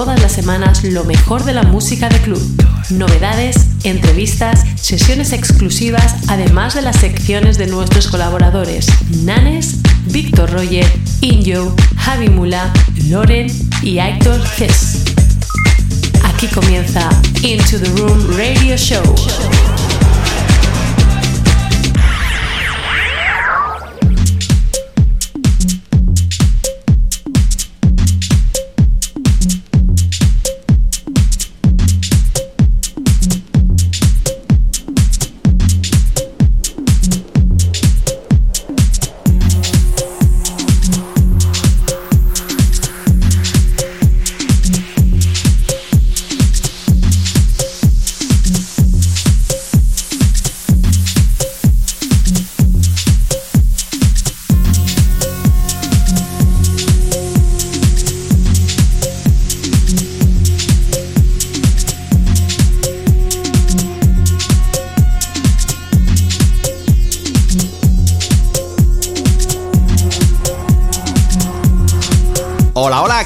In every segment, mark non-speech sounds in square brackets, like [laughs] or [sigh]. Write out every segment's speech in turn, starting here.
Todas las semanas lo mejor de la música de club, novedades, entrevistas, sesiones exclusivas, además de las secciones de nuestros colaboradores Nanes, Víctor Roger, Injo, Javi Mula, Loren y Héctor Hess. Aquí comienza Into the Room Radio Show.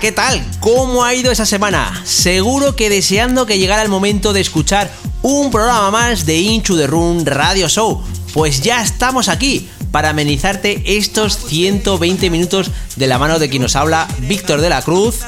¿Qué tal? ¿Cómo ha ido esa semana? Seguro que deseando que llegara el momento de escuchar un programa más de Inchu the Room Radio Show. Pues ya estamos aquí para amenizarte estos 120 minutos de la mano de quien nos habla, Víctor de la Cruz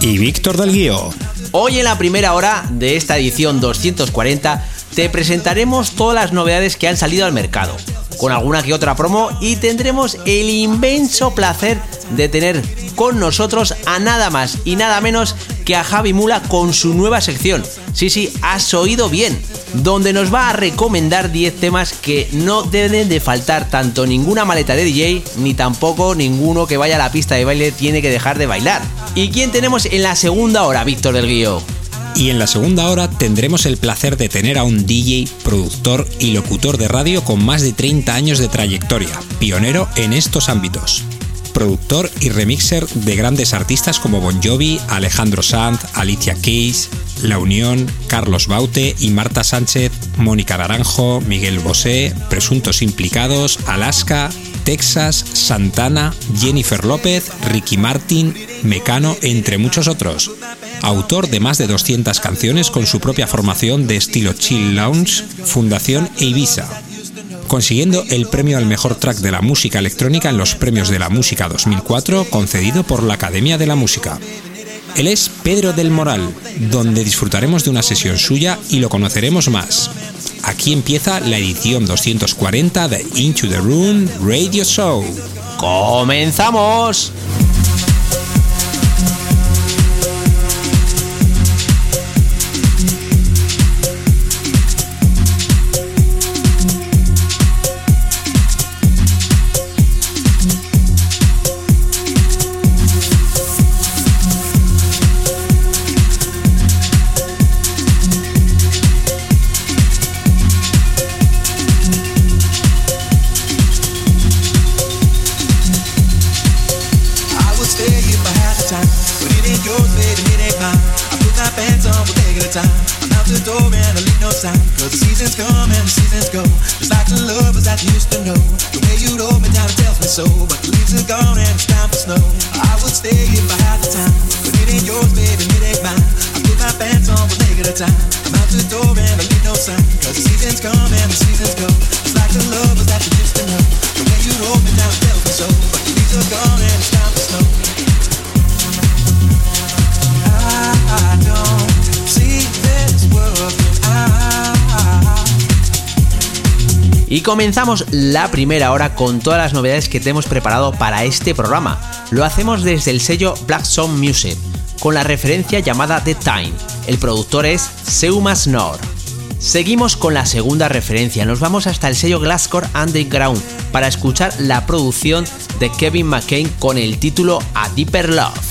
y Víctor del Guío. Hoy en la primera hora de esta edición 240 te presentaremos todas las novedades que han salido al mercado, con alguna que otra promo y tendremos el inmenso placer de tener con nosotros a nada más y nada menos que a Javi Mula con su nueva sección. Sí, sí, has oído bien. Donde nos va a recomendar 10 temas que no deben de faltar tanto ninguna maleta de DJ ni tampoco ninguno que vaya a la pista de baile tiene que dejar de bailar. ¿Y quién tenemos en la segunda hora, Víctor del Guío? Y en la segunda hora tendremos el placer de tener a un DJ, productor y locutor de radio con más de 30 años de trayectoria, pionero en estos ámbitos productor y remixer de grandes artistas como Bon Jovi, Alejandro Sanz, Alicia Keys, La Unión, Carlos Baute y Marta Sánchez, Mónica Naranjo, Miguel Bosé, Presuntos Implicados, Alaska, Texas, Santana, Jennifer López, Ricky Martin, Mecano, entre muchos otros. Autor de más de 200 canciones con su propia formación de estilo Chill Lounge, Fundación Ibiza consiguiendo el premio al mejor track de la música electrónica en los Premios de la Música 2004 concedido por la Academia de la Música. Él es Pedro del Moral, donde disfrutaremos de una sesión suya y lo conoceremos más. Aquí empieza la edición 240 de Into the Room Radio Show. ¡Comenzamos! Comenzamos la primera hora con todas las novedades que te hemos preparado para este programa. Lo hacemos desde el sello Black Song Music, con la referencia llamada The Time. El productor es Seumas Nor. Seguimos con la segunda referencia, nos vamos hasta el sello Glasscore Underground para escuchar la producción de Kevin McCain con el título A Deeper Love.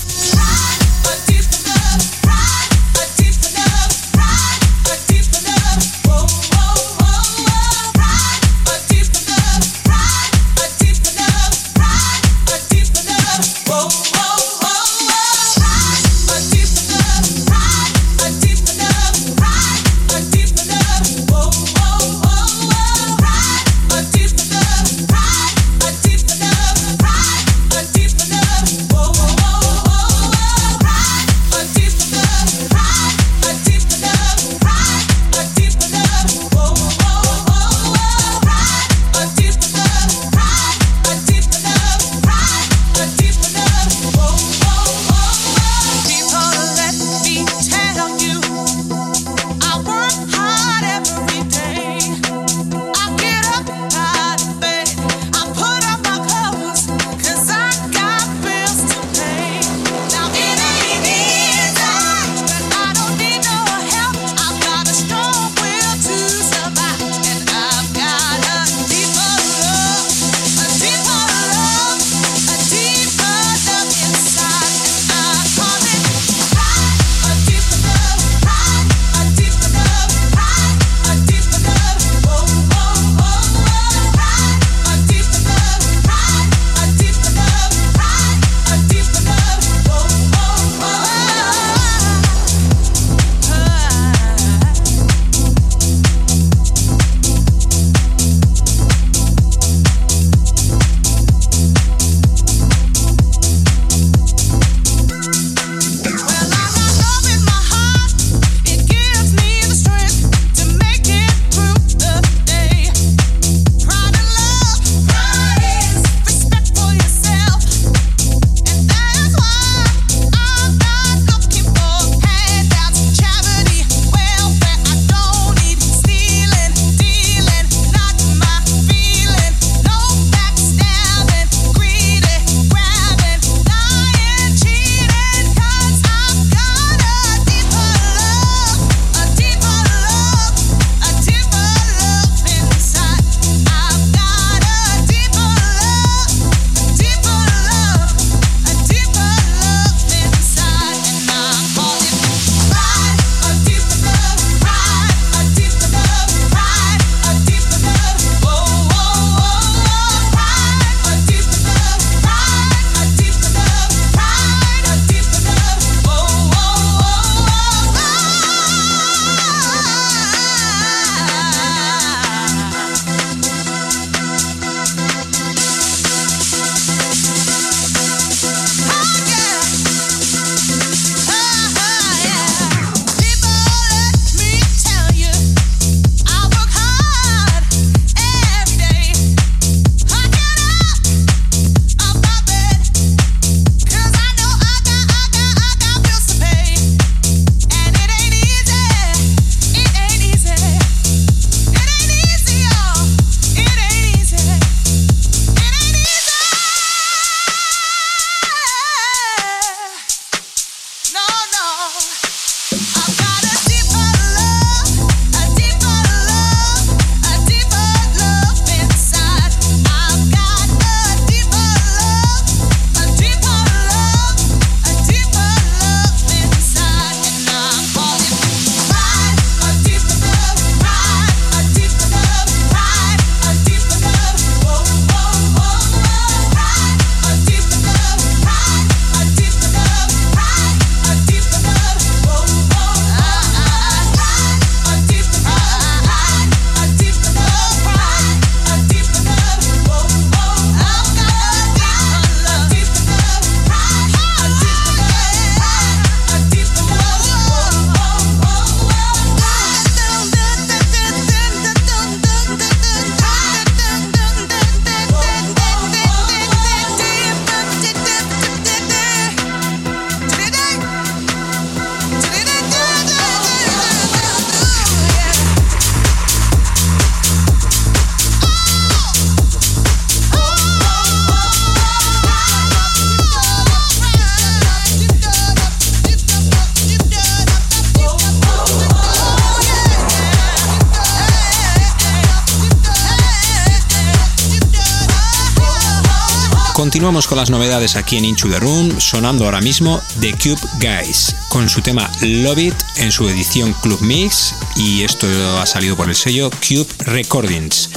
Con las novedades aquí en Into the Room, sonando ahora mismo The Cube Guys, con su tema Love It en su edición Club Mix, y esto ha salido por el sello Cube Recordings.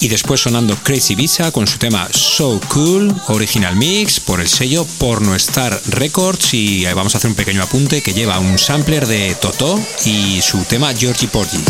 Y después sonando Crazy Visa con su tema So Cool, original mix por el sello Porno Star Records. Y vamos a hacer un pequeño apunte que lleva un sampler de Toto y su tema Georgie Porgy.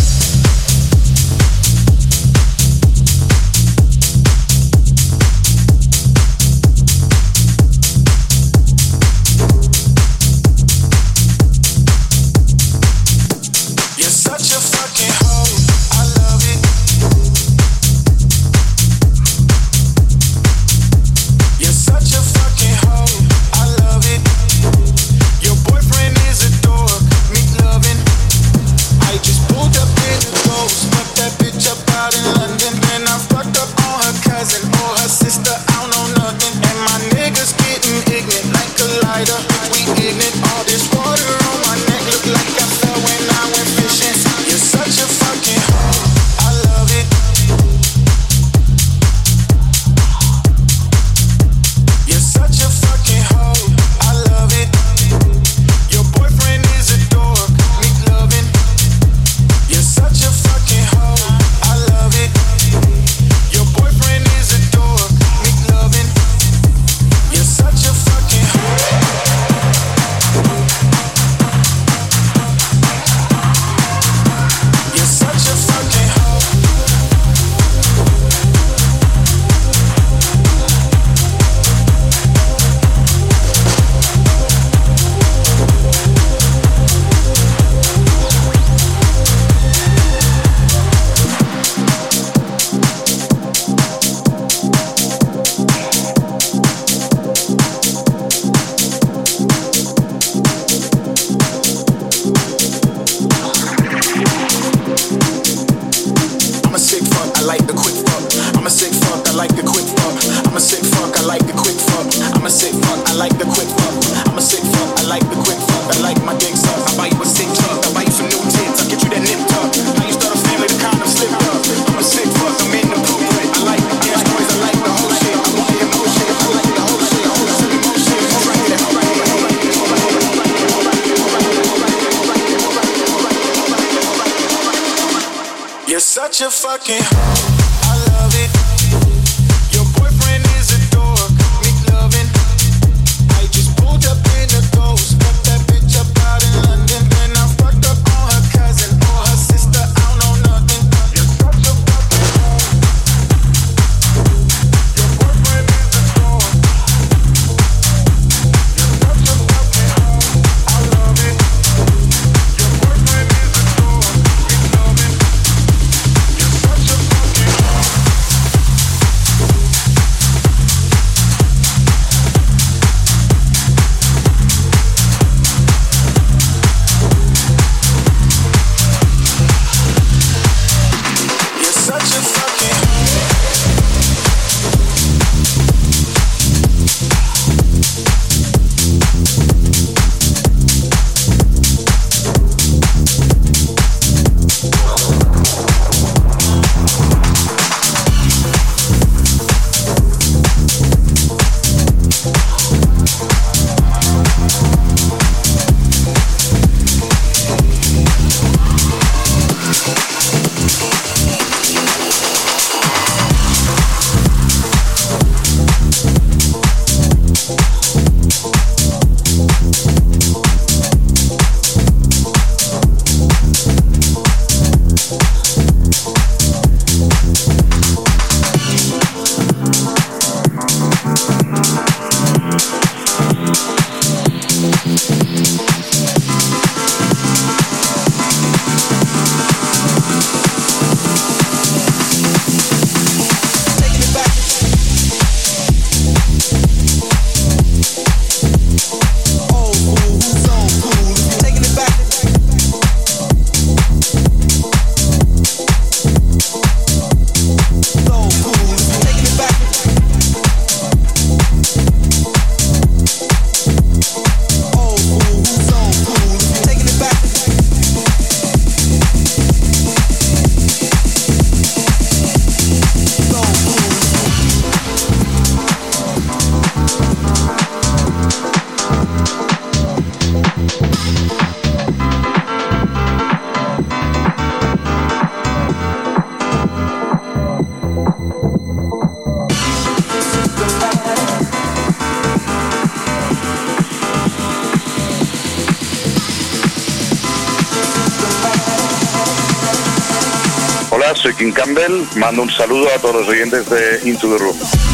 King Campbell. Mando un saludo a todos los oyentes de Into the Room.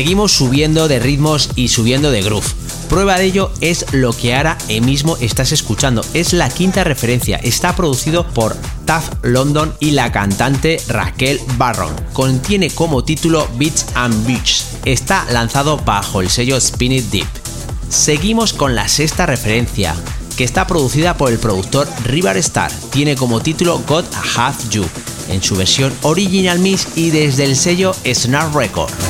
Seguimos subiendo de ritmos y subiendo de groove. Prueba de ello es lo que ahora mismo estás escuchando. Es la quinta referencia. Está producido por Tuff London y la cantante Raquel Barron. Contiene como título Beats and Beach. Está lanzado bajo el sello Spin It Deep. Seguimos con la sexta referencia, que está producida por el productor River Star. Tiene como título God Have You, en su versión original mix y desde el sello Snark Record.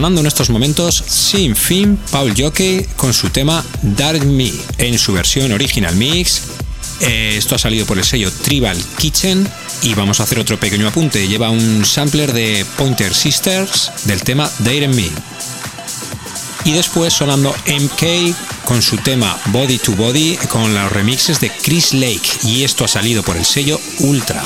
Sonando en estos momentos Sin Fin Paul Jockey con su tema Dark Me en su versión original mix. Eh, esto ha salido por el sello Tribal Kitchen y vamos a hacer otro pequeño apunte. Lleva un sampler de Pointer Sisters del tema Dare Me. Y después sonando MK con su tema Body to Body con los remixes de Chris Lake y esto ha salido por el sello Ultra.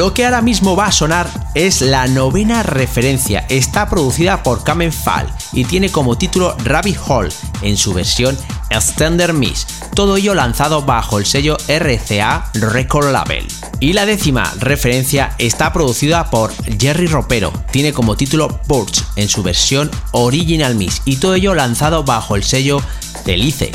Lo que ahora mismo va a sonar es la novena referencia. Está producida por Kamen Fall y tiene como título Rabbit Hole en su versión Extender Miss. Todo ello lanzado bajo el sello RCA Record Label. Y la décima referencia está producida por Jerry Ropero. Tiene como título Purge en su versión Original Miss y todo ello lanzado bajo el sello Delice.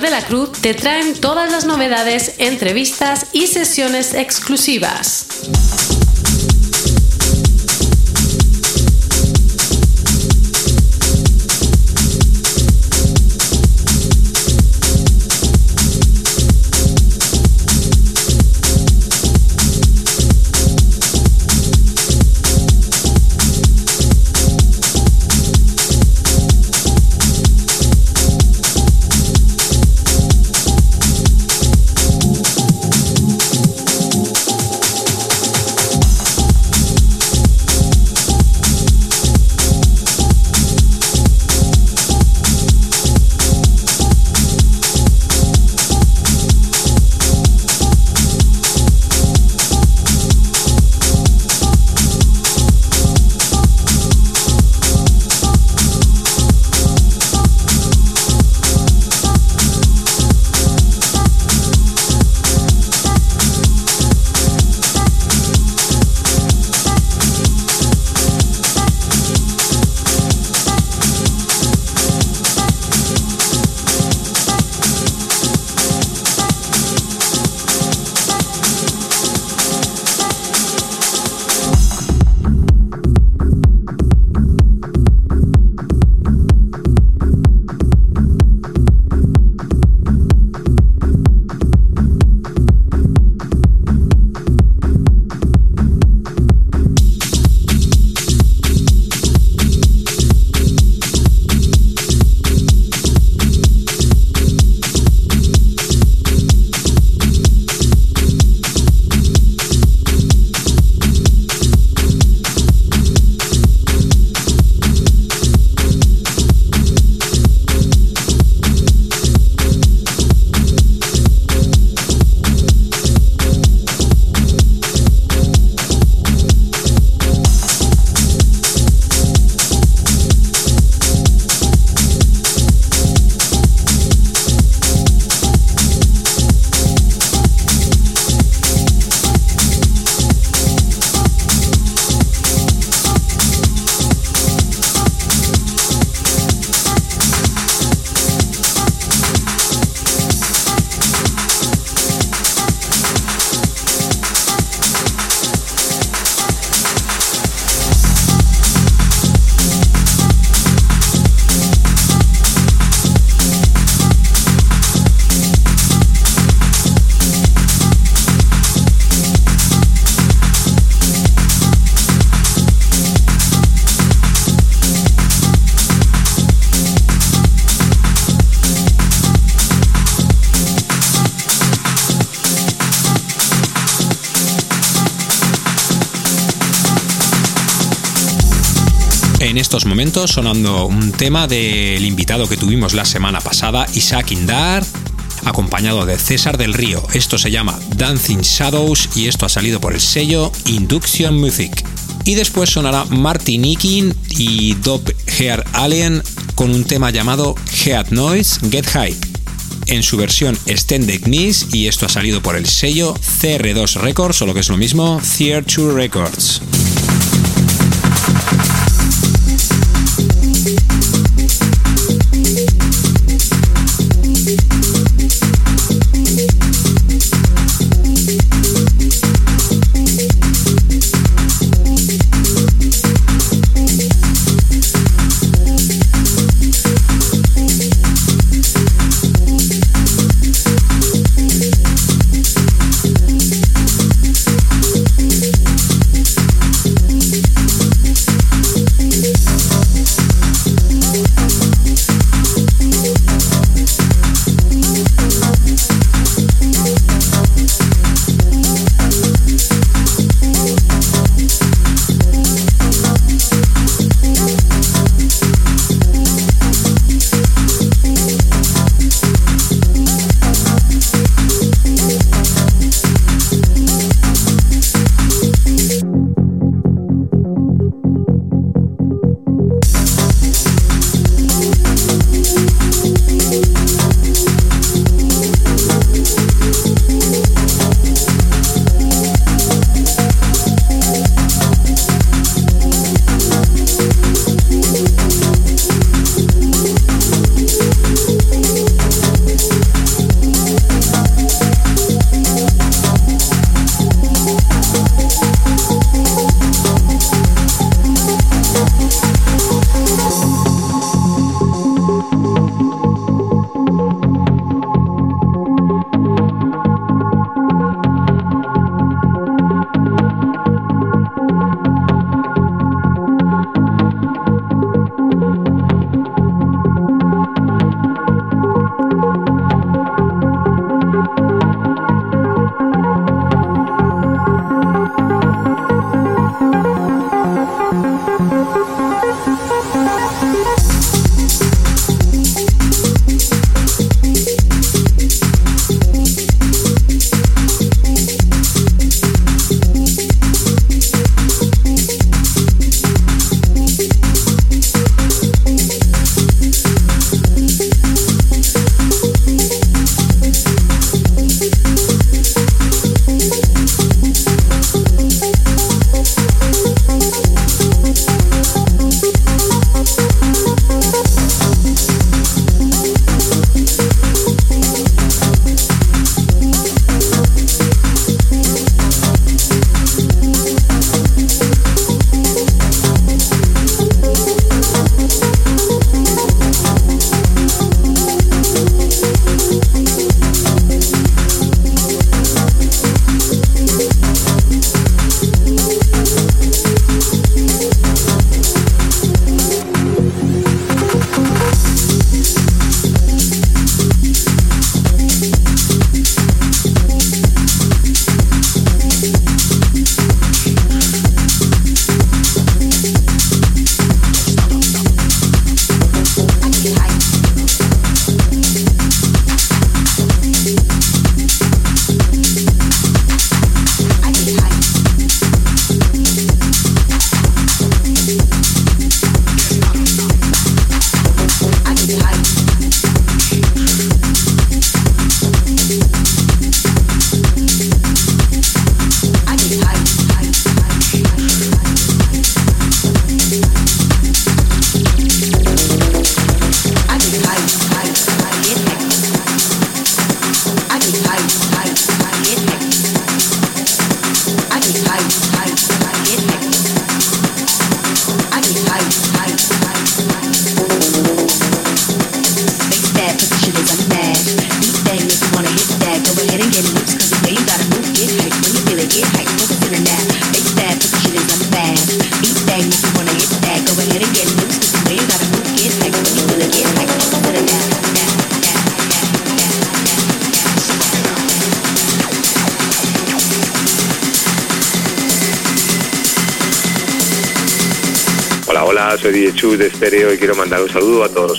De la Cruz te traen todas las novedades, entrevistas y sesiones exclusivas. Estos momentos sonando un tema del invitado que tuvimos la semana pasada, Isaac Indar, acompañado de César del Río. Esto se llama Dancing Shadows y esto ha salido por el sello Induction Music. Y después sonará Martin Ikin y Dope Hair Alien con un tema llamado Head Noise Get Hype en su versión Extended Knees y esto ha salido por el sello CR2 Records o lo que es lo mismo, Theatre Records.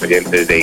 Oyentes de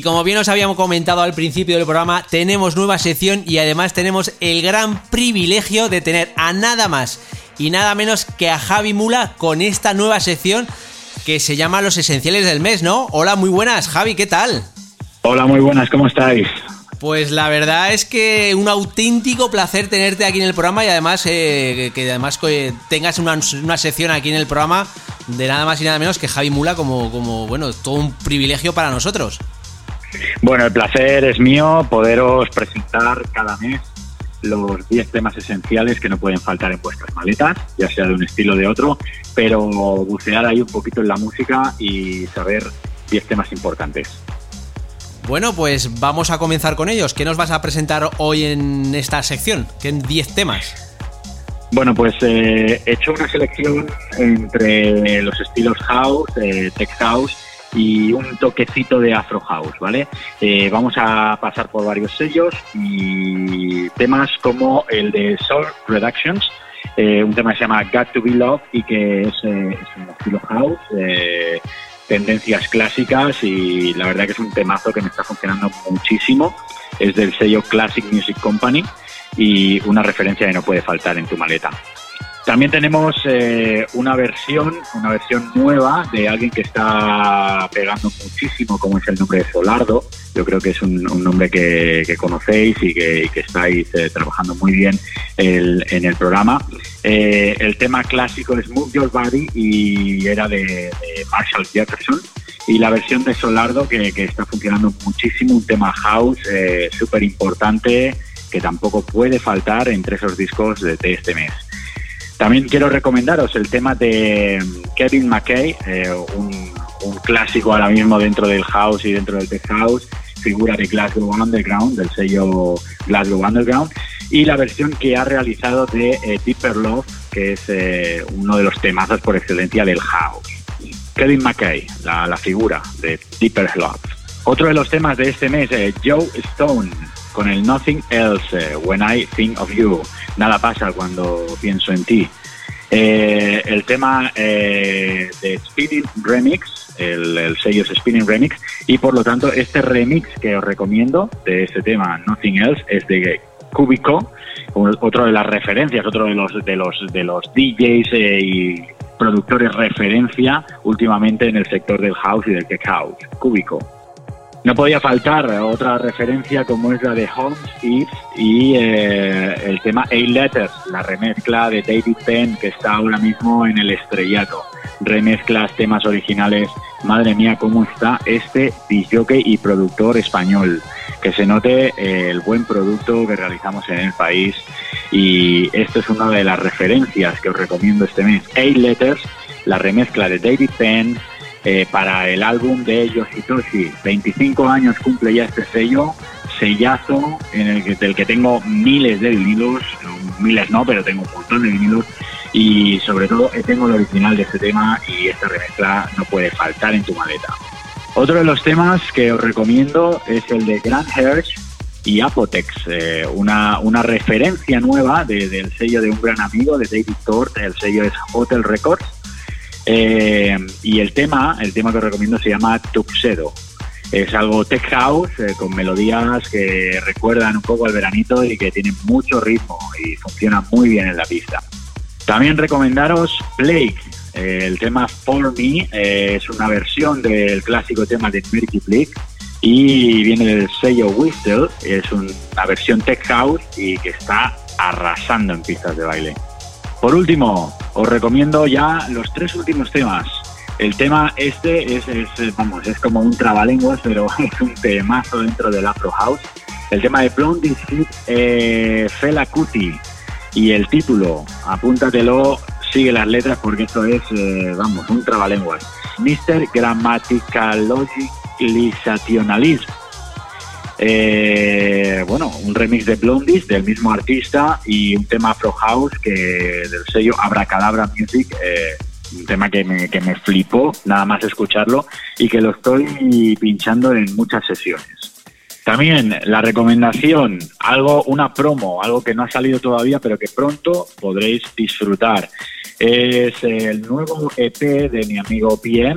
Y como bien os habíamos comentado al principio del programa, tenemos nueva sección y además tenemos el gran privilegio de tener a nada más y nada menos que a Javi Mula con esta nueva sección que se llama Los Esenciales del Mes, ¿no? Hola, muy buenas, Javi, ¿qué tal? Hola, muy buenas, ¿cómo estáis? Pues la verdad es que un auténtico placer tenerte aquí en el programa y además eh, que además que tengas una, una sección aquí en el programa de nada más y nada menos que Javi Mula como, como bueno, todo un privilegio para nosotros. Bueno, el placer es mío poderos presentar cada mes los 10 temas esenciales que no pueden faltar en vuestras maletas, ya sea de un estilo o de otro, pero bucear ahí un poquito en la música y saber 10 temas importantes. Bueno, pues vamos a comenzar con ellos. ¿Qué nos vas a presentar hoy en esta sección? ¿Qué 10 temas? Bueno, pues eh, he hecho una selección entre los estilos house, eh, tech house y un toquecito de Afro House, ¿vale? Eh, vamos a pasar por varios sellos y temas como el de Soul Productions, eh, un tema que se llama Got to Be Love y que es, eh, es un estilo house, eh, tendencias clásicas y la verdad que es un temazo que me está funcionando muchísimo. Es del sello Classic Music Company y una referencia que no puede faltar en tu maleta. También tenemos eh, una versión, una versión nueva de alguien que está pegando muchísimo, como es el nombre de Solardo. Yo creo que es un, nombre que, conocéis y que, estáis eh, trabajando muy bien en el programa. Eh, el tema clásico es Move Your Body y era de, Marshall Jefferson. Y la versión de Solardo que, está funcionando muchísimo, un tema house súper importante que tampoco puede faltar entre esos discos de este mes. También quiero recomendaros el tema de mm, Kevin McKay, eh, un, un clásico ahora mismo dentro del house y dentro del tech house, figura de Glasgow Underground, del sello Glasgow Underground, y la versión que ha realizado de eh, Deeper Love, que es eh, uno de los temazos por excelencia del house. Kevin McKay, la, la figura de Deeper Love. Otro de los temas de este mes, eh, Joe Stone, con el Nothing Else, eh, When I Think of You. Nada pasa cuando pienso en ti. Eh, el tema eh, de Spinning Remix, el, el sello es Spinning Remix, y por lo tanto este remix que os recomiendo de este tema, Nothing Else, es de Cubico, otro de las referencias, otro de los de los de los DJs eh, y productores referencia últimamente en el sector del house y del tech house, Cubico. No podía faltar otra referencia como es la de Holmes y eh, el tema A Letters, la remezcla de David Penn que está ahora mismo en el estrellato. Remezclas temas originales. Madre mía, cómo está este disjockey y productor español. Que se note eh, el buen producto que realizamos en el país. Y esto es una de las referencias que os recomiendo este mes. A Letters, la remezcla de David Penn eh, para el álbum de Yoshitoshi. 25 años cumple ya este sello, sellazo en el que, del que tengo miles de vinilos, miles no, pero tengo un montón de vinilos y sobre todo eh, tengo el original de este tema y esta remezcla no puede faltar en tu maleta. Otro de los temas que os recomiendo es el de Grand Hirsch y Apotex, eh, una, una referencia nueva de- del sello de un gran amigo de David Tort, el sello es Hotel Records. Eh, y el tema, el tema que recomiendo se llama Tuxedo. Es algo tech house eh, con melodías que recuerdan un poco al veranito y que tienen mucho ritmo y funcionan muy bien en la pista. También recomendaros Plague, eh, el tema For Me, eh, es una versión del clásico tema de Murky Plague y viene del sello Whistle, es un- una versión tech house y que está arrasando en pistas de baile. Por último, os recomiendo ya los tres últimos temas. El tema este es, vamos, es como un trabalenguas, pero [laughs] es un temazo dentro del Afro House. El tema de Blondie eh, Fela Kuti y el título, apúntatelo, sigue las letras porque esto es, eh, vamos, un trabalenguas. Mr. Grammaticalizationalism. Eh, bueno, un remix de Blondies del mismo artista y un tema Afro House que del sello Abracadabra Music, eh, un tema que me, que me flipó nada más escucharlo y que lo estoy pinchando en muchas sesiones. También la recomendación, algo, una promo, algo que no ha salido todavía, pero que pronto podréis disfrutar. Es el nuevo EP de mi amigo PM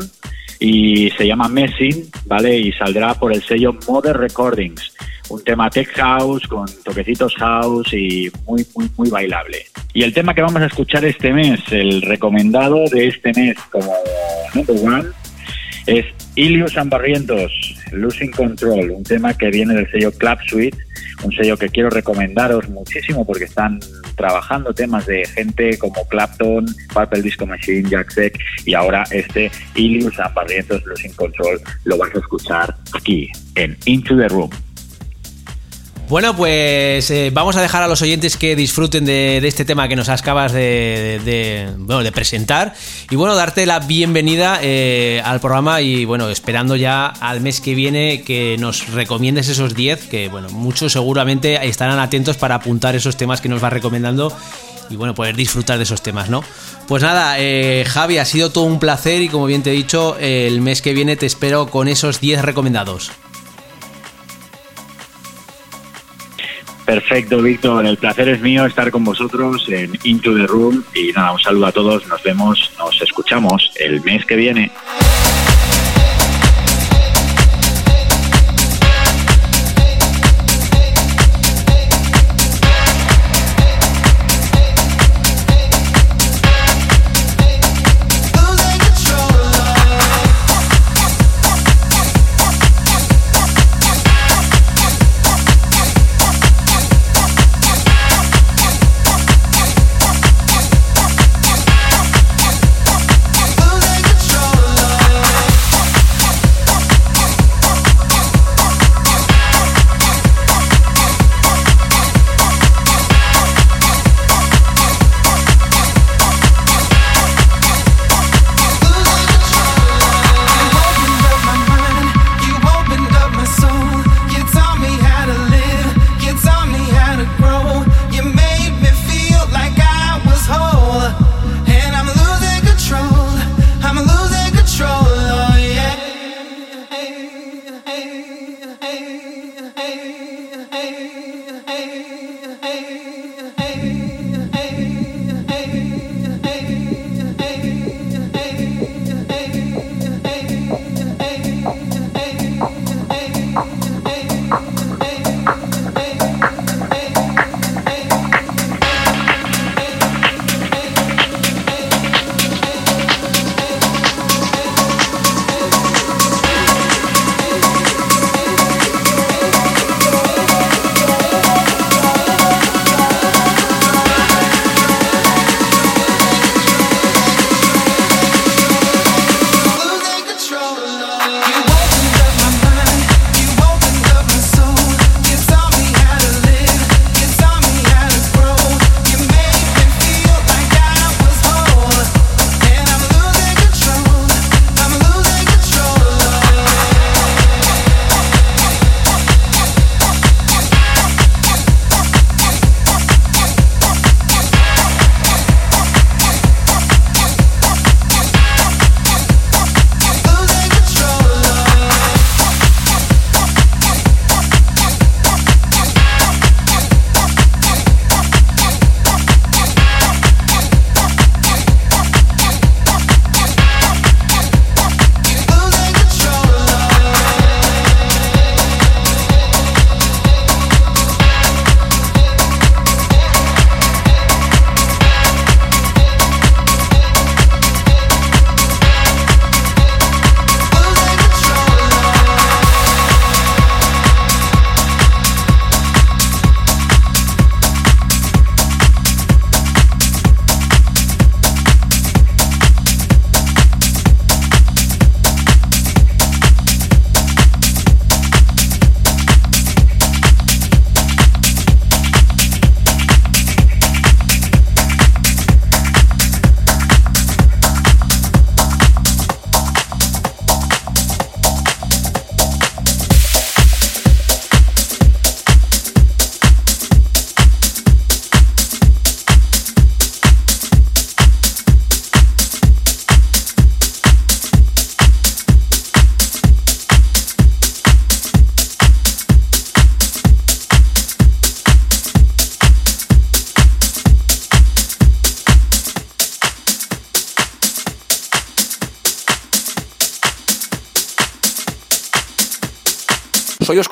y se llama Messing, ¿vale? Y saldrá por el sello Modern Recordings. Un tema tech house con toquecitos house y muy, muy, muy bailable. Y el tema que vamos a escuchar este mes, el recomendado de este mes como number one, es Ilius Barrientos, Losing Control, un tema que viene del sello Club Suite, un sello que quiero recomendaros muchísimo porque están trabajando temas de gente como Clapton, Purple Disco Machine, Jack Beck y ahora este Ilius Barrientos, Losing Control, lo vas a escuchar aquí en Into the Room. Bueno, pues eh, vamos a dejar a los oyentes que disfruten de, este tema que nos acabas de, de presentar y bueno, darte la bienvenida eh, al programa y bueno, esperando ya al mes que viene que nos recomiendes esos 10, que bueno, muchos seguramente estarán atentos para apuntar esos temas que nos vas recomendando y bueno, poder disfrutar de esos temas, ¿no? Pues nada, eh, Javi, ha sido todo un placer y como bien te he dicho, el mes que viene te espero con esos 10 recomendados. Perfecto, Víctor. El placer es mío estar con vosotros en Into the Room. Y nada, un saludo a todos. Nos vemos, nos escuchamos el mes que viene.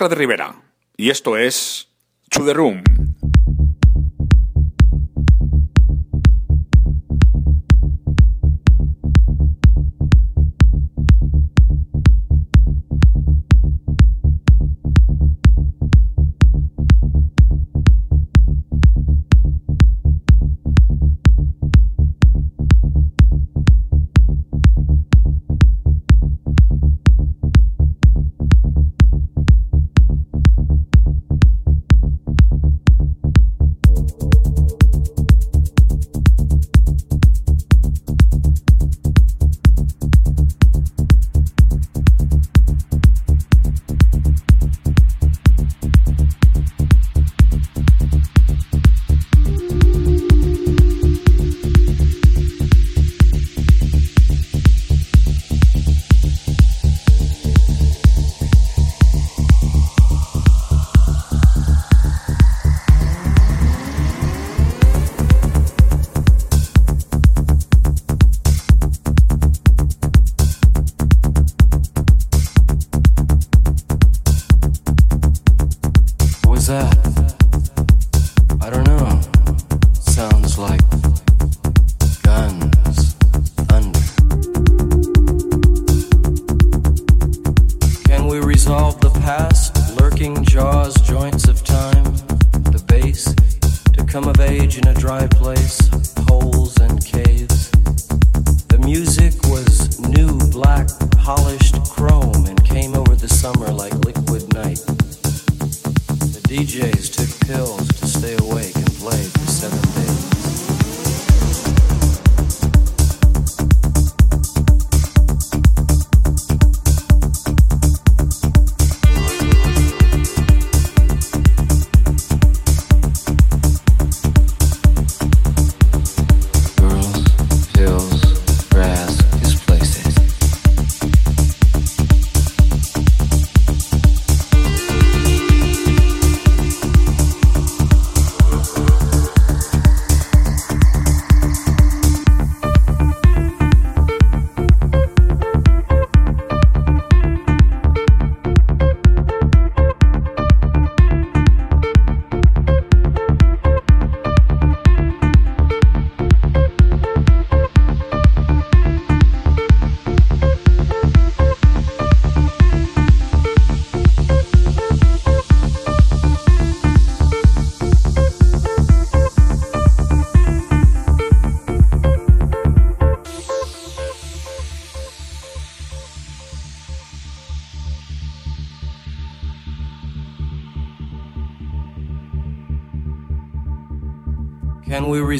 Oscar de Rivera y esto es To The Room.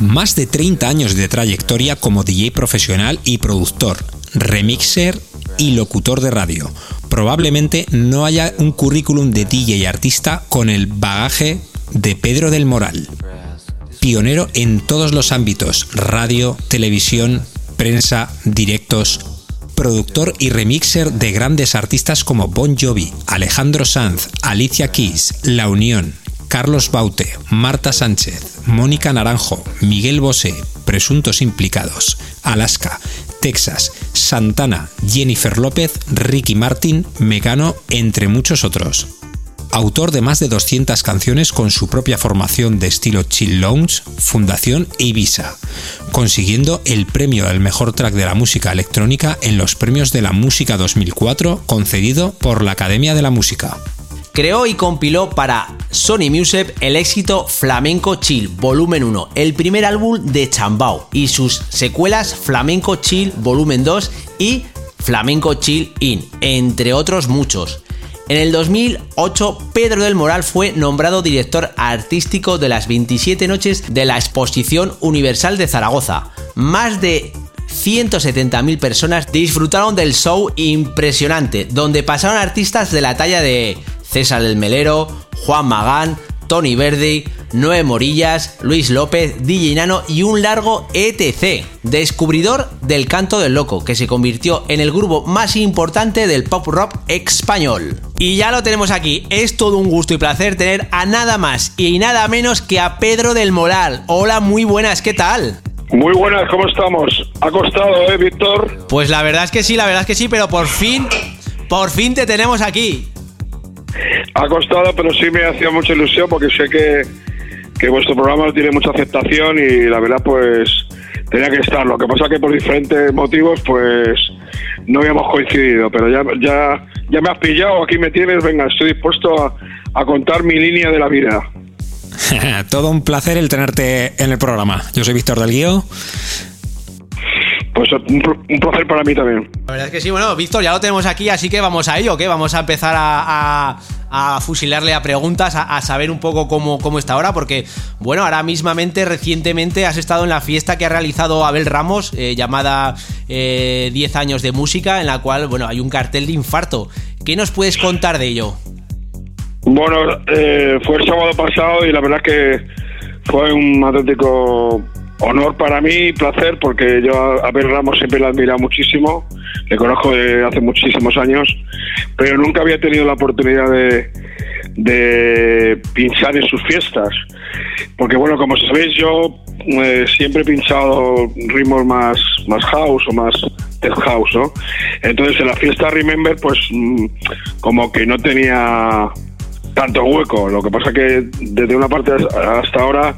Más de 30 años de trayectoria como DJ profesional y productor, remixer y locutor de radio. Probablemente no haya un currículum de DJ artista con el bagaje de Pedro del Moral. Pionero en todos los ámbitos, radio, televisión, prensa, directos, productor y remixer de grandes artistas como Bon Jovi, Alejandro Sanz, Alicia Keys, La Unión, Carlos Baute, Marta Sánchez, Mónica Naranjo, Miguel Bosé, presuntos implicados, Alaska, Texas, Santana, Jennifer López, Ricky Martin, Mecano, entre muchos otros. Autor de más de 200 canciones con su propia formación de estilo Chill Lounge, Fundación e Ibiza, consiguiendo el premio al mejor track de la música electrónica en los premios de la música 2004 concedido por la Academia de la Música creó y compiló para Sony Music el éxito Flamenco Chill Volumen 1, el primer álbum de Chambao, y sus secuelas Flamenco Chill Volumen 2 y Flamenco Chill In, entre otros muchos. En el 2008, Pedro del Moral fue nombrado director artístico de las 27 noches de la Exposición Universal de Zaragoza. Más de 170.000 personas disfrutaron del show impresionante, donde pasaron artistas de la talla de César el Melero, Juan Magán, Tony Verdi, Noé Morillas, Luis López, DJ Nano y un largo ETC, descubridor del canto del loco, que se convirtió en el grupo más importante del pop rock español. Y ya lo tenemos aquí, es todo un gusto y placer tener a nada más y nada menos que a Pedro del Moral. Hola, muy buenas, ¿qué tal? Muy buenas, ¿cómo estamos? Ha costado, ¿eh, Víctor? Pues la verdad es que sí, la verdad es que sí, pero por fin, por fin te tenemos aquí. Ha costado, pero sí me hacía mucha ilusión porque sé que, que vuestro programa tiene mucha aceptación y la verdad, pues tenía que estar. Lo que pasa que por diferentes motivos, pues no habíamos coincidido, pero ya, ya, ya me has pillado, aquí me tienes, venga, estoy dispuesto a, a contar mi línea de la vida. [laughs] Todo un placer el tenerte en el programa. Yo soy Víctor del Guío. Pues un, placer para mí también. La verdad es que sí, bueno, Víctor, ya lo tenemos aquí, así que vamos a ello, ¿qué? Vamos a empezar a, a, a fusilarle a preguntas, a, a, saber un poco cómo, cómo está ahora, porque, bueno, ahora mismamente, recientemente, has estado en la fiesta que ha realizado Abel Ramos, eh, llamada eh, 10 años de música, en la cual, bueno, hay un cartel de infarto. ¿Qué nos puedes contar de ello? Bueno, eh, fue el sábado pasado y la verdad es que fue un auténtico honor para mí y placer porque yo a Abel Ramos siempre le he muchísimo, le conozco de hace muchísimos años, pero nunca había tenido la oportunidad de, de pinchar en sus fiestas. Porque bueno, como sabéis, yo eh, siempre he pinchado ritmos más, más house o más tech house, ¿no? Entonces en la fiesta Remember, pues mm, como que no tenía tanto hueco. Lo que pasa que desde una parte hasta ahora,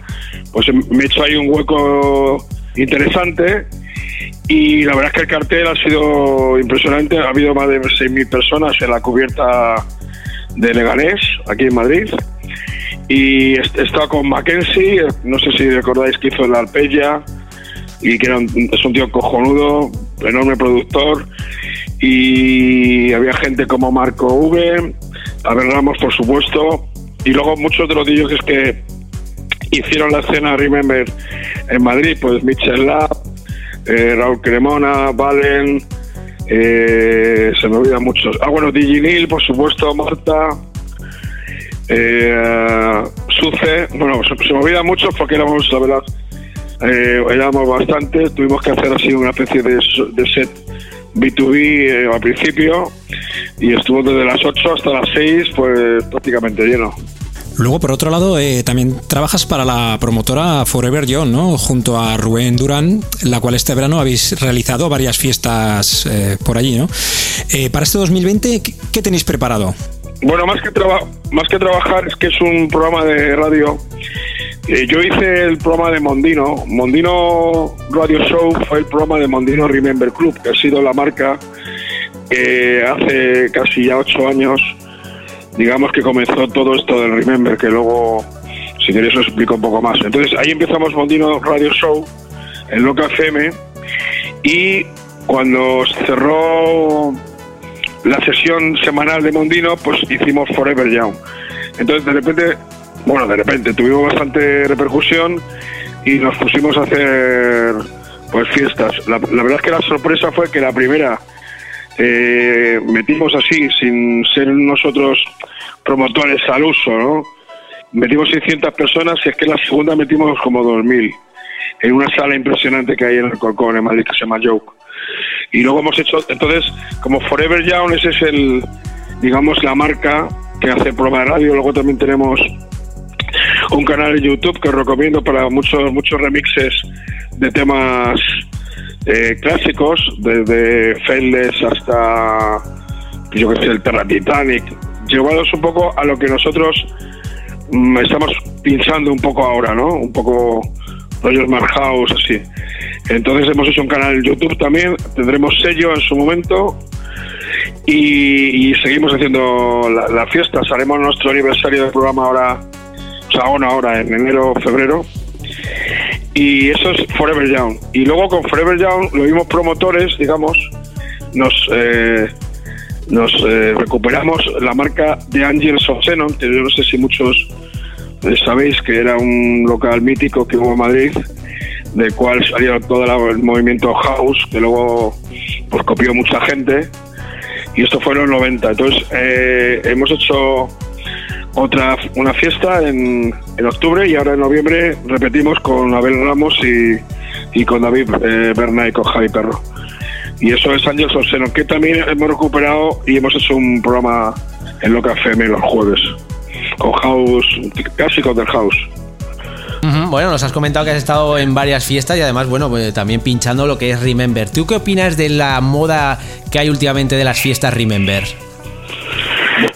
pues me he hecho ahí un hueco interesante. Y la verdad es que el cartel ha sido impresionante. Ha habido más de 6.000 personas en la cubierta de Leganés, aquí en Madrid. Y he con Mackenzie, no sé si recordáis que hizo la Alpeya, y que es un tío cojonudo, enorme productor. Y había gente como Marco V, Abel Ramos, por supuesto, y luego muchos de los DJs que hicieron la escena Remember en Madrid, pues Michel Lab, eh, Raúl Cremona, Valen, eh, se me olvidan muchos. Ah, bueno, Diginil, por supuesto, Marta, eh, Suce, bueno, se, se, me olvidan muchos porque éramos, la verdad, eh, éramos bastante, tuvimos que hacer así una especie de, de set B2B eh, al principio y estuvo desde las 8 hasta las 6 pues prácticamente lleno. Luego, por otro lado, eh, también trabajas para la promotora Forever Young, ¿no? Junto a Rubén Durán, la cual este verano habéis realizado varias fiestas eh, por allí, ¿no? Eh, para este 2020, ¿qué, qué tenéis preparado? Bueno, más que, más que trabajar es que es un programa de radio. Eh, yo hice el programa de Mondino. Mondino Radio Show fue el programa de Mondino Remember Club, que ha sido la marca que hace casi ya ocho años digamos que comenzó todo esto del Remember, que luego, si queréis, os explico un poco más. Entonces, ahí empezamos Mondino Radio Show, en Loca FM, y cuando cerró la sesión semanal de Mondino, pues hicimos Forever Young. Entonces, de repente, bueno, de repente, tuvimos bastante repercusión y nos pusimos a hacer pues fiestas. La, verdad es que la sorpresa fue que la primera eh, metimos así, sin ser nosotros promotores al uso, ¿no? Metimos 600 personas y es que la segunda metimos como 2000 en una sala impresionante que hay en el Corcón, en Madrid, que se llama Joke. Y luego hemos hecho, entonces, como Forever Young, ese es el, digamos, la marca que hace programa de radio. Luego también tenemos un canal de YouTube que os recomiendo para muchos, muchos remixes de temas eh, clásicos, desde Faithless hasta, yo que sé, el Terra Titanic, llevados un poco a lo que nosotros mm, estamos pinchando un poco ahora, ¿no? Un poco rollos más house, así. Entonces hemos hecho un canal en YouTube también, tendremos sello en su momento y, y seguimos haciendo la fiestas. Haremos nuestro aniversario del programa ahora, bueno, ahora en enero, febrero y eso es Forever Young. Y luego con Forever Young, los mismos promotores, digamos, nos eh, nos eh, recuperamos la marca de Angels of Xenon, que yo no sé si muchos eh, sabéis que era un local mítico que hubo en Madrid, del cual salió todo el movimiento house, que luego pues copió mucha gente, y esto fue en los 90. Entonces eh, hemos hecho otra una fiesta en, en octubre y ahora en noviembre repetimos con Abel Ramos y, y con David eh, Berna y con Javi Perro. Y eso es Ángel Solseno, que también hemos recuperado y hemos hecho un programa en Loca FM los jueves, con House, clásicos del House. Bueno, nos has comentado que has estado en varias fiestas y además, bueno, pues también pinchando lo que es Remember. ¿Tú qué opinas de la moda que hay últimamente de las fiestas Remember?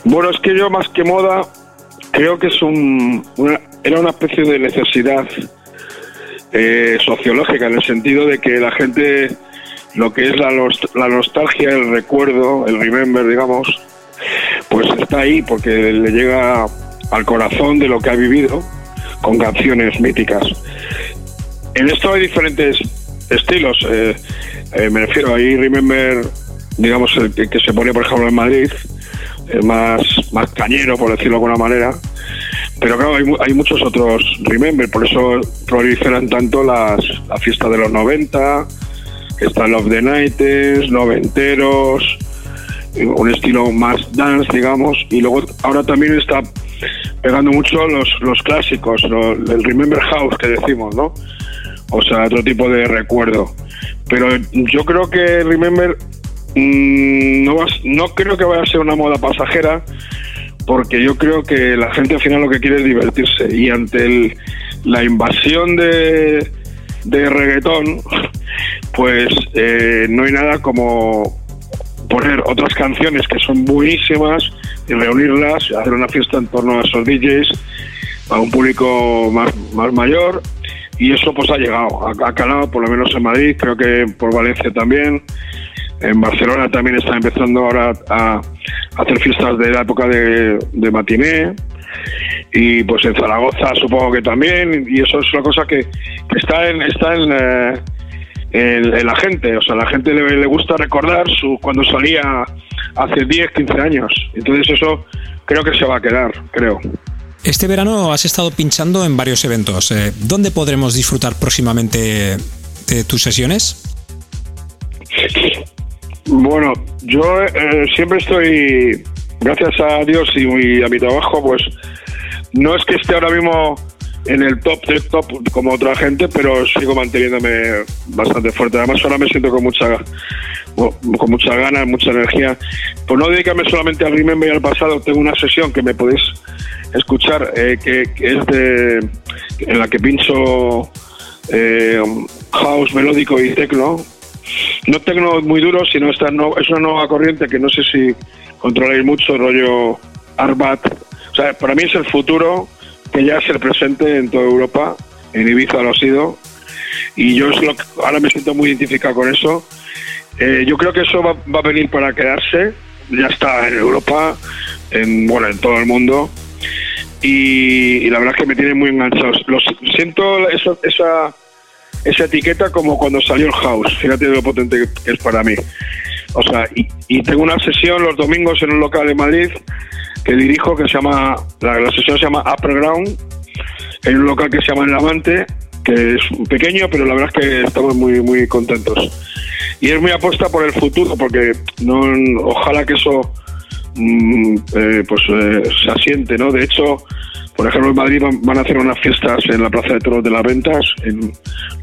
Bueno, es que yo más que moda, creo que es un, una- era una especie de necesidad eh, sociológica en el sentido de que la gente, lo que es la, la nostalgia, el recuerdo, el remember, digamos, pues está ahí porque le llega al corazón de lo que ha vivido con canciones míticas. En esto hay diferentes estilos. eh, eh, me refiero ahí Remember, digamos, el que, que se pone, por ejemplo, en Madrid, más, más cañero, por decirlo de alguna manera. Pero claro, hay, hay muchos otros Remember, por eso proliferan tanto las, la fiesta de los 90, que están los The Nights, noventeros, un estilo más dance, digamos, y luego ahora también está pegando mucho los, los clásicos, el Remember House que decimos, ¿no? O sea, otro tipo de recuerdo. Pero yo creo que Remember no, va- no creo que vaya a ser una moda pasajera, porque yo creo que la gente al final lo que quiere es divertirse y ante el- la invasión de, de reggaetón, pues eh, no hay nada como poner otras canciones que son buenísimas y reunirlas, hacer una fiesta en torno a esos DJs a un público más, más mayor y eso pues ha llegado, ha, ha calado por lo menos en Madrid, creo que por Valencia también, en Barcelona también está empezando ahora a, hacer fiestas de la época de, matiné. Y pues en Zaragoza supongo que también. Y eso es una cosa que, está en está en, eh, en- la gente. O sea la gente le, le gusta recordar su cuando salía hace 10 15 años. Entonces eso creo que se va a quedar creo. Este verano has estado pinchando en varios eventos. Eh, ¿Dónde podremos disfrutar próximamente de tus sesiones? Bueno, yo eh, siempre estoy, gracias a Dios y, a mi trabajo, pues no es que esté ahora mismo en el top del top como otra gente, pero sigo manteniéndome bastante fuerte. Además, ahora me siento con mucha con mucha ganas, mucha energía. Por no dedicarme solamente al Remember y al pasado, tengo una sesión que me podéis escuchar, eh, que, que es de, en la que pincho eh, house melódico y tecno, no tecno muy duro, sino esta es una nueva corriente que no sé si controláis mucho, rollo Arbat. O sea, para mí es el futuro, que ya es el presente en toda Europa, en Ibiza lo ha sido, y yo es lo que- ahora me siento muy identificado con eso. Eh, yo creo que eso va, va a venir para quedarse, ya está en Europa, en, bueno, en todo el mundo, y, la verdad es que me tiene muy enganchados. Los, siento eso- esa esa etiqueta como cuando salió el house. Fíjate lo potente que es para mí. O sea, y, tengo una sesión los domingos en un local de Madrid que dirijo que se llama, la, la sesión se llama Upper Ground, en un local que se llama El Amante, que es pequeño, pero la verdad es que estamos muy, muy contentos. Y es muy apuesta por el futuro, porque no, ojalá que eso mm, eh, pues eh, se asiente, ¿no? De hecho, por ejemplo, en Madrid van, a hacer unas fiestas en la Plaza de Toros de las Ventas, en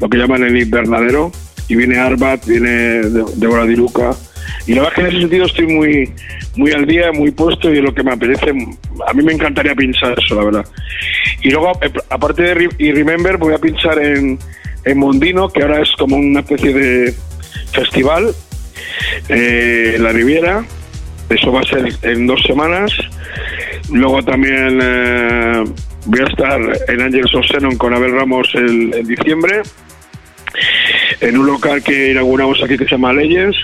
lo que llaman el invernadero, y viene Arbat, viene Débora Diluca, y la verdad es que en ese sentido estoy muy muy al día, muy puesto y lo que me apetece. A mí me encantaría pinchar eso, la verdad. Y luego, eh, aparte de y Remember, voy a pinchar en, en Mondino, que ahora es como una especie de festival, eh, en la Riviera. Eso va a ser en dos semanas. Luego también eh, voy a estar en Angels of Xenon con Abel Ramos en diciembre, en un local que inauguramos aquí que se llama Legends.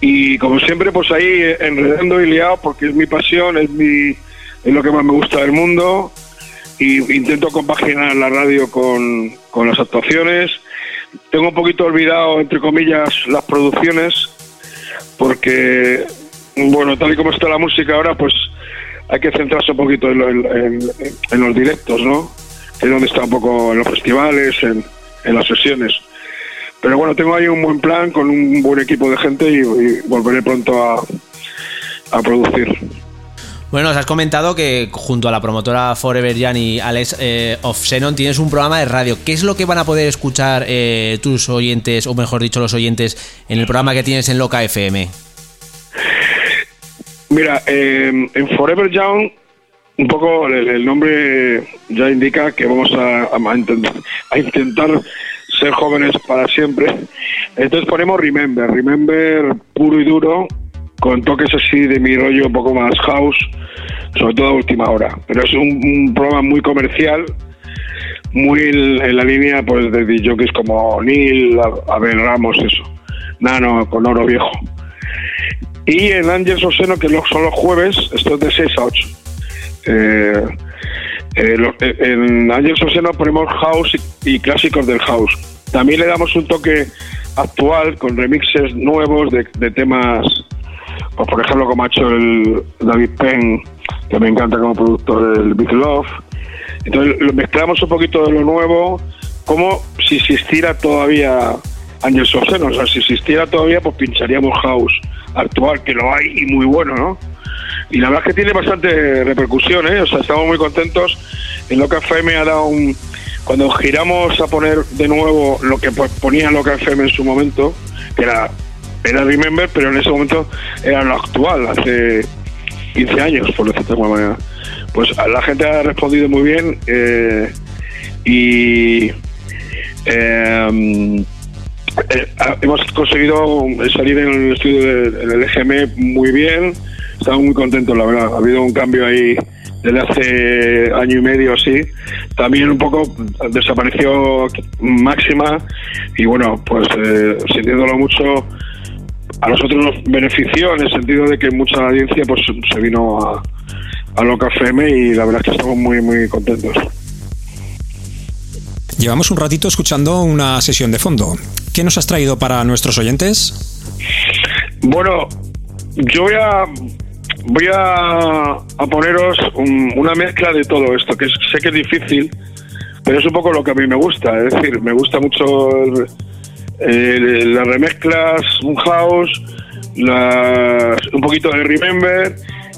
Y como siempre, pues ahí enredando y liado, porque es mi pasión, es, mi, es lo que más me gusta del mundo. Y intento compaginar la radio con, con las actuaciones. Tengo un poquito olvidado, entre comillas, las producciones, porque, bueno, tal y como está la música ahora, pues hay que centrarse un poquito en, lo- en- los directos, ¿no? Es donde está un poco en los festivales, en, las sesiones. Pero bueno, tengo ahí un buen plan con un buen equipo de gente y, volveré pronto a, a producir. Bueno, nos has comentado que junto a la promotora Forever Jan y Alex eh, of Xenon tienes un programa de radio. ¿Qué es lo que van a poder escuchar eh, tus oyentes, o mejor dicho, los oyentes, en el programa que tienes en Loca FM? Mira, eh, en Forever Young, un poco el, nombre ya indica que vamos a, a intent- a intentar ser jóvenes para siempre. Entonces ponemos Remember, Remember puro y duro, con toques así de mi rollo un poco más house, sobre todo a última hora. Pero es un, programa muy comercial, muy en, en la línea pues de DJs como Neil, Abel Ramos, eso. Nano, con oro viejo. Y en Ángels Oseno, que son los jueves, esto es de 6 a 8. Eh, eh, lo- eh, en Ángels Oseno ponemos house y, clásicos del house. También le damos un toque actual con remixes nuevos de, de temas, pues, por ejemplo, como ha hecho el David Penn, que me encanta como productor del Big Love. Entonces mezclamos un poquito de lo nuevo, como si existiera todavía Ángels Oseno. O sea, si existiera todavía, pues pincharíamos house actual, que lo hay y muy bueno, ¿no? Y la verdad es que tiene bastante repercusión, ¿eh? O sea, estamos muy contentos. En Loca FM ha dado un... Cuando giramos a poner de nuevo lo que pues, ponía Loca FM en su momento, que era, era Remember, pero en ese momento era lo actual, hace 15 años, por decirlo de alguna manera. Pues la gente ha respondido muy bien eh, y... eh, eh, ah, hemos conseguido salir en el estudio de- en el EGM muy bien. Estamos muy contentos, la verdad. Ha habido un cambio ahí desde hace año y medio así. También un poco desapareció Máxima y bueno, pues eh, sintiéndolo mucho, a nosotros nos benefició en el sentido de que mucha audiencia pues se vino a, a Loca FM y la verdad es que estamos muy muy contentos. Llevamos un ratito escuchando una sesión de fondo. ¿Qué nos has traído para nuestros oyentes? Bueno, yo voy a voy a, poneros un- una mezcla de todo esto, que sé que es difícil, pero es un poco lo que a mí me gusta. Es decir, me gusta mucho las remezclas, un house, un poquito de remember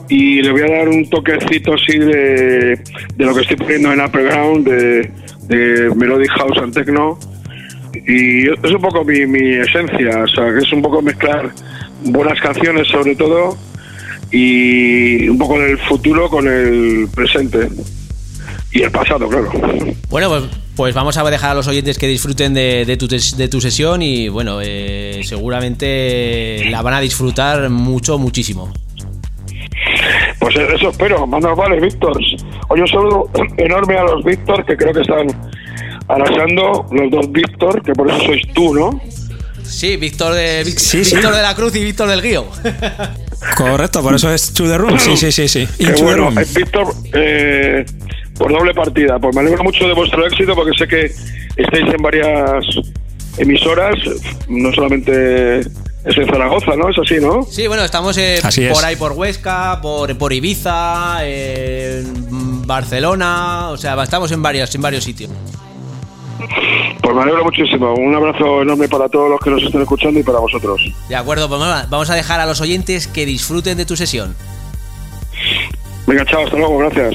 y le voy a dar un toquecito así de, de lo que estoy poniendo en Upper Ground, de, de Melodic House and Techno. Y es un poco mi, mi esencia, o sea, que es un poco mezclar buenas canciones sobre todo y un poco del futuro con el presente y el pasado, claro. Bueno, pues, pues vamos a dejar a los oyentes que disfruten de, de tu, de tu sesión y bueno, eh, seguramente la van a disfrutar mucho, muchísimo. Pues eso espero, más nos vale, Víctor. Oye, un saludo enorme a los Víctor, que creo que están arrasando, los dos Víctor, que por eso sois tú, ¿no? Sí, Víctor de, Vic- Sí, sí. Víctor de la Cruz y Víctor del Guío. Correcto, por eso es To The Room. Sí, sí, sí, sí. Bueno, room. eh, Víctor, eh, por doble partida. Pues me alegro mucho de vuestro éxito porque sé que estáis en varias emisoras, no solamente es en Zaragoza, ¿no? Es así, ¿no? Sí, bueno, estamos eh, Así es. por ahí por Huesca, por, por Ibiza, en Barcelona, o sea, estamos en varios, en varios sitios. Pues me alegro muchísimo. Un abrazo enorme para todos los que nos estén escuchando y para vosotros. De acuerdo, pues vamos a dejar a los oyentes que disfruten de tu sesión. Venga, chao, hasta luego, gracias.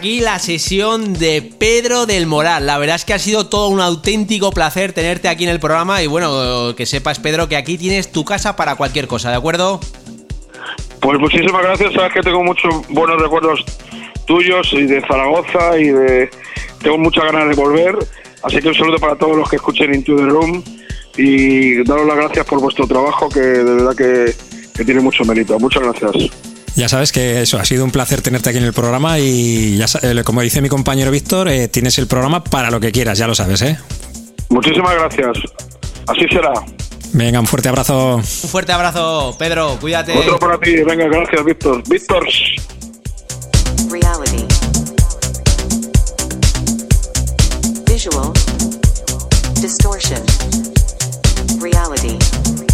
Aquí la sesión de Pedro del Moral. La verdad es que ha sido todo un auténtico placer tenerte aquí en el programa y bueno, que sepas Pedro que aquí tienes tu casa para cualquier cosa, ¿de acuerdo? Pues muchísimas gracias, sabes que tengo muchos buenos recuerdos tuyos y de Zaragoza y de... Tengo muchas ganas de volver, así que un saludo para todos los que escuchen Into the Room y daros las gracias por vuestro trabajo que de verdad que, que tiene mucho mérito. Muchas gracias. Ya sabes que eso ha sido un placer tenerte aquí en el programa y ya eh, como dice mi compañero Víctor, eh, tienes el programa para lo que quieras, ya lo sabes, ¿eh? Muchísimas gracias. Así será. Venga, un fuerte abrazo. Un fuerte abrazo, Pedro, cuídate. Otro para ti. Venga, gracias, Víctor. Víctor. Reality. Visual. Distortion. Reality.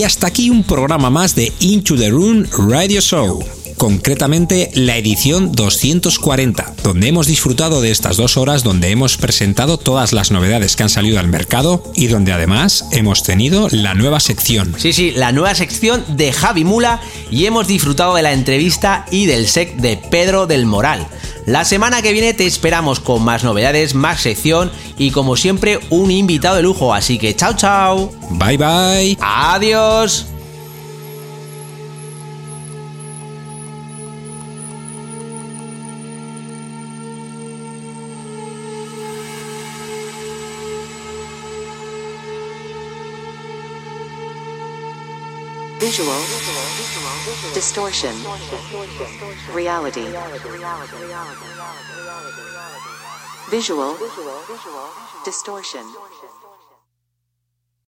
Y hasta aquí un programa más de Into the Room Radio Show. Concretamente la edición 240, donde hemos disfrutado de estas dos horas donde hemos presentado todas las novedades que han salido al mercado y donde además hemos tenido la nueva sección. Sí, sí, la nueva sección de Javi Mula y hemos disfrutado de la entrevista y del sec de Pedro del Moral. La semana que viene te esperamos con más novedades, más sección y como siempre un invitado de lujo, así que chao chao. Bye bye. Adiós. Visual. Distortion. Reality. Visual. Distortion.